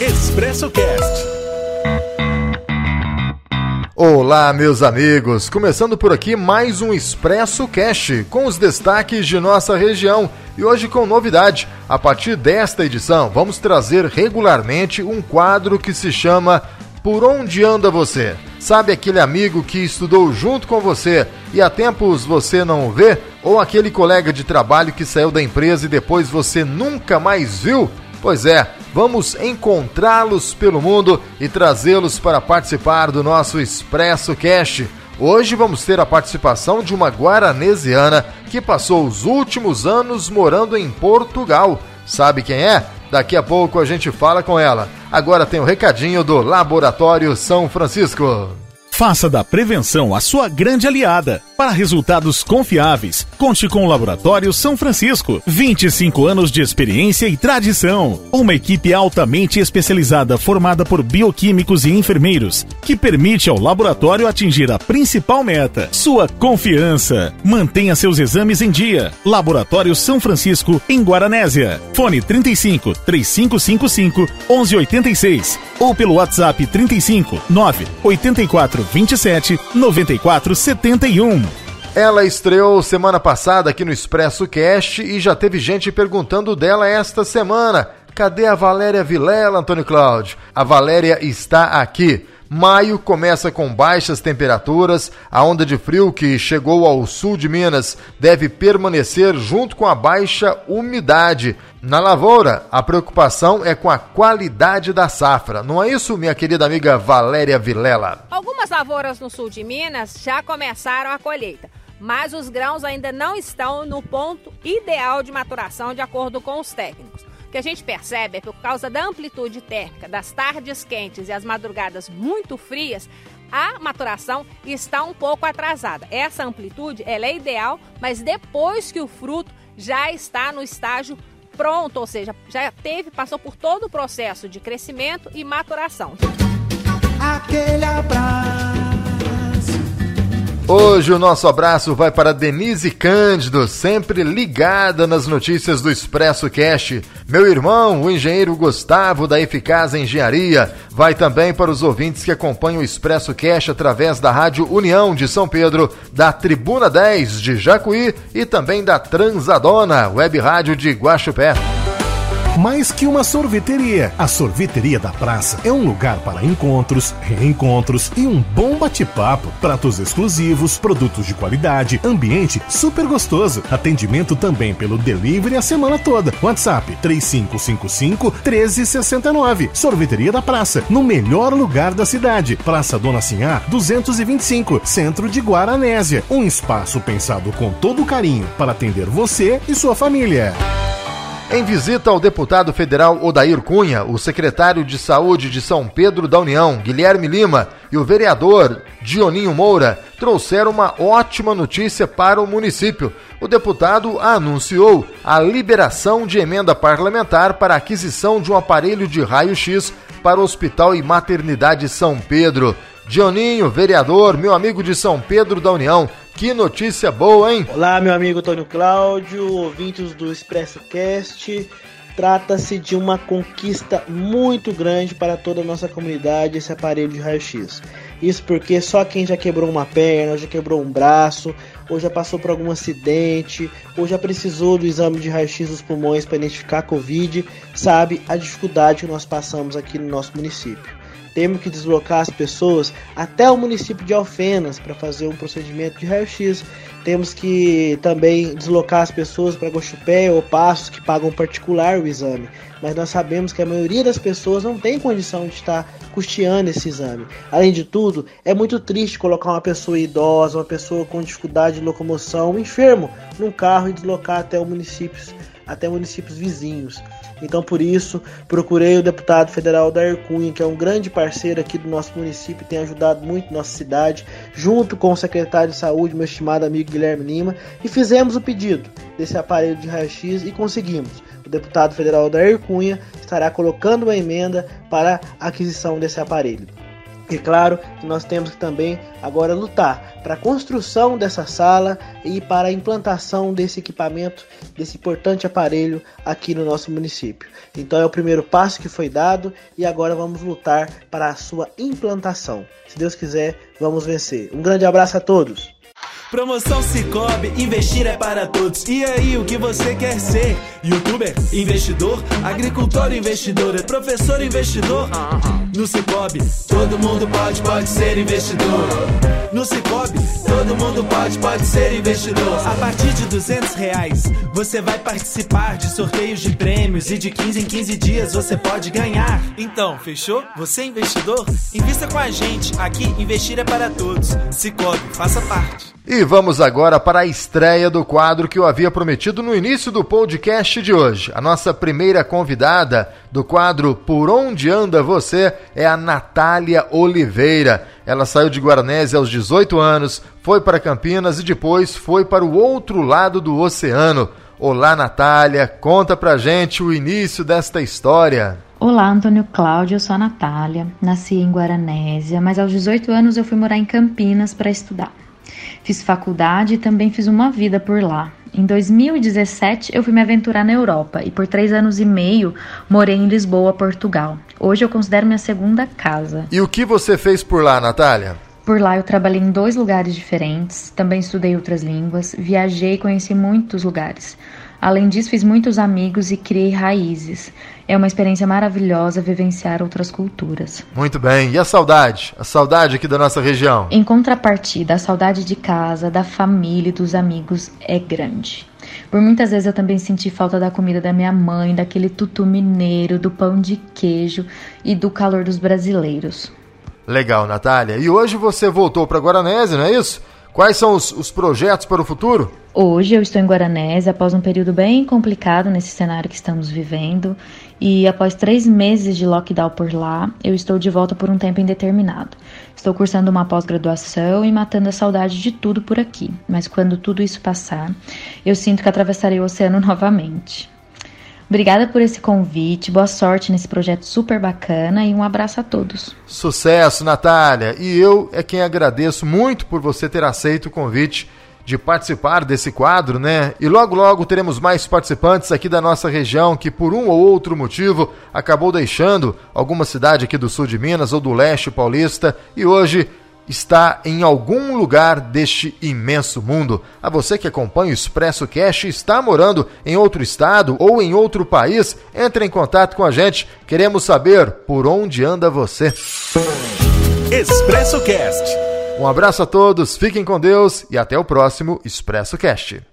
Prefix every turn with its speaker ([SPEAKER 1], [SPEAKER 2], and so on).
[SPEAKER 1] Expresso Cast.
[SPEAKER 2] Olá, meus amigos! Começando por aqui mais um Expresso Cast com os destaques de nossa região e hoje com novidade. A partir desta edição, vamos trazer regularmente um quadro que se chama Por Onde Anda Você? Sabe aquele amigo que estudou junto com você e há tempos você não o vê? Ou aquele colega de trabalho que saiu da empresa e depois você nunca mais viu? Pois é, vamos encontrá-los pelo mundo e trazê-los para participar do nosso Expresso Cast. Hoje vamos ter a participação de uma guaranesiana que passou os últimos anos morando em Portugal. Sabe quem é? Daqui a pouco a gente fala com ela. Agora tem o um recadinho do Laboratório São Francisco.
[SPEAKER 1] Faça da prevenção a sua grande aliada. Para resultados confiáveis, conte com o Laboratório São Francisco. 25 anos de experiência e tradição. Uma equipe altamente especializada formada por bioquímicos e enfermeiros, que permite ao laboratório atingir a principal meta: sua confiança. Mantenha seus exames em dia. Laboratório São Francisco, em Guaranésia. Fone 35 3555 1186 ou pelo WhatsApp 35 9 84 27 94 71.
[SPEAKER 2] Ela estreou semana passada aqui no Expresso Cast e já teve gente perguntando dela esta semana. Cadê a Valéria Vilela, Antônio Cláudio? A Valéria está aqui. Maio começa com baixas temperaturas. A onda de frio que chegou ao sul de Minas deve permanecer junto com a baixa umidade. Na lavoura, a preocupação é com a qualidade da safra. Não é isso, minha querida amiga Valéria Vilela?
[SPEAKER 3] Algumas lavouras no sul de Minas já começaram a colheita, mas os grãos ainda não estão no ponto ideal de maturação, de acordo com os técnicos. O que a gente percebe é que por causa da amplitude térmica, das tardes quentes e as madrugadas muito frias, a maturação está um pouco atrasada. Essa amplitude ela é ideal, mas depois que o fruto já está no estágio pronto, ou seja, já teve, passou por todo o processo de crescimento e maturação. Aquele abraço
[SPEAKER 2] Hoje o nosso abraço vai para Denise Cândido, sempre ligada nas notícias do Expresso Cash. Meu irmão, o engenheiro Gustavo da Eficaz Engenharia, vai também para os ouvintes que acompanham o Expresso Cash através da Rádio União de São Pedro, da Tribuna 10 de Jacuí e também da Transadona, web rádio de Guaxupé
[SPEAKER 1] mais que uma sorveteria. A Sorveteria da Praça é um lugar para encontros, reencontros e um bom bate-papo. Pratos exclusivos, produtos de qualidade, ambiente super gostoso. Atendimento também pelo delivery a semana toda. WhatsApp 3555 1369. Sorveteria da Praça, no melhor lugar da cidade. Praça Dona Sinhá 225, centro de Guaranésia. Um espaço pensado com todo carinho para atender você e sua família.
[SPEAKER 2] Em visita ao deputado federal Odair Cunha, o secretário de Saúde de São Pedro da União, Guilherme Lima, e o vereador Dioninho Moura trouxeram uma ótima notícia para o município. O deputado anunciou a liberação de emenda parlamentar para aquisição de um aparelho de raio-x para o Hospital e Maternidade São Pedro. Dioninho, vereador, meu amigo de São Pedro da União, que notícia boa, hein?
[SPEAKER 4] Olá, meu amigo Antônio Cláudio, ouvintes do Expresso Cast. Trata-se de uma conquista muito grande para toda a nossa comunidade esse aparelho de raio-x. Isso porque só quem já quebrou uma perna, ou já quebrou um braço, ou já passou por algum acidente, ou já precisou do exame de raio-x dos pulmões para identificar a Covid, sabe a dificuldade que nós passamos aqui no nosso município. Temos que deslocar as pessoas até o município de Alfenas para fazer um procedimento de raio-x. Temos que também deslocar as pessoas para Gochupé ou Passos que pagam particular o exame. Mas nós sabemos que a maioria das pessoas não tem condição de estar custeando esse exame. Além de tudo, é muito triste colocar uma pessoa idosa, uma pessoa com dificuldade de locomoção, um enfermo, num carro e deslocar até municípios, até municípios vizinhos. Então, por isso, procurei o deputado federal Dair Cunha, que é um grande parceiro aqui do nosso município, tem ajudado muito nossa cidade, junto com o secretário de saúde, meu estimado amigo Guilherme Lima, e fizemos o pedido desse aparelho de raio-x e conseguimos. O deputado federal Dair Cunha estará colocando uma emenda para a aquisição desse aparelho. E claro que nós temos que também agora lutar para a construção dessa sala e para a implantação desse equipamento, desse importante aparelho aqui no nosso município. Então é o primeiro passo que foi dado e agora vamos lutar para a sua implantação. Se Deus quiser, vamos vencer. Um grande abraço a todos.
[SPEAKER 5] Promoção Cicobi, investir é para todos. E aí, o que você quer ser? Youtuber, investidor, agricultor, investidor, professor, investidor? No Cicobi, todo mundo pode, pode ser investidor. No Cicobi, todo mundo pode, pode ser investidor. A partir de 200 reais, você vai participar de sorteios de prêmios e de 15 em 15 dias você pode ganhar. Então, fechou? Você é investidor? Invista com a gente. Aqui, investir é para todos. Cicobi, faça parte.
[SPEAKER 2] E vamos agora para a estreia do quadro que eu havia prometido no início do podcast de hoje. A nossa primeira convidada do quadro Por Onde Anda Você é a Natália Oliveira. Ela saiu de Guaranese aos 18 anos, foi para Campinas e depois foi para o outro lado do oceano. Olá, Natália, conta pra gente o início desta história.
[SPEAKER 6] Olá, Antônio Cláudio, eu sou a Natália, nasci em Guaranésia, mas aos 18 anos eu fui morar em Campinas para estudar. Fiz faculdade e também fiz uma vida por lá. Em 2017, eu fui me aventurar na Europa e por três anos e meio morei em Lisboa, Portugal. Hoje eu considero minha segunda casa.
[SPEAKER 2] E o que você fez por lá, Natália?
[SPEAKER 6] Por lá eu trabalhei em dois lugares diferentes, também estudei outras línguas, viajei e conheci muitos lugares. Além disso, fiz muitos amigos e criei raízes. É uma experiência maravilhosa vivenciar outras culturas.
[SPEAKER 2] Muito bem. E a saudade? A saudade aqui da nossa região?
[SPEAKER 6] Em contrapartida, a saudade de casa, da família e dos amigos é grande. Por muitas vezes eu também senti falta da comida da minha mãe, daquele tutu mineiro, do pão de queijo e do calor dos brasileiros.
[SPEAKER 2] Legal, Natália. E hoje você voltou para Guaranese, não é isso? Quais são os, os, projetos para o futuro?
[SPEAKER 6] Hoje eu estou em Guaranese após um período bem complicado nesse cenário que estamos vivendo e após três meses de lockdown por lá, eu estou de volta por um tempo indeterminado. Estou cursando uma pós-graduação e matando a saudade de tudo por aqui, mas quando tudo isso passar, eu sinto que atravessarei o oceano novamente. Obrigada por esse convite, boa sorte nesse projeto super bacana e um abraço a todos.
[SPEAKER 2] Sucesso, Natália! E eu é quem agradeço muito por você ter aceito o convite de participar desse quadro, né? E logo logo teremos mais participantes aqui da nossa região que por um ou outro motivo acabou deixando alguma cidade aqui do sul de Minas ou do leste paulista e hoje está em algum lugar deste imenso mundo. A você que acompanha o Expresso Cash está morando em outro estado ou em outro país, entre em contato com a gente. Queremos saber por onde anda você.
[SPEAKER 1] Expresso Cast.
[SPEAKER 2] Um abraço a todos, fiquem com Deus e até o próximo Expresso Cast.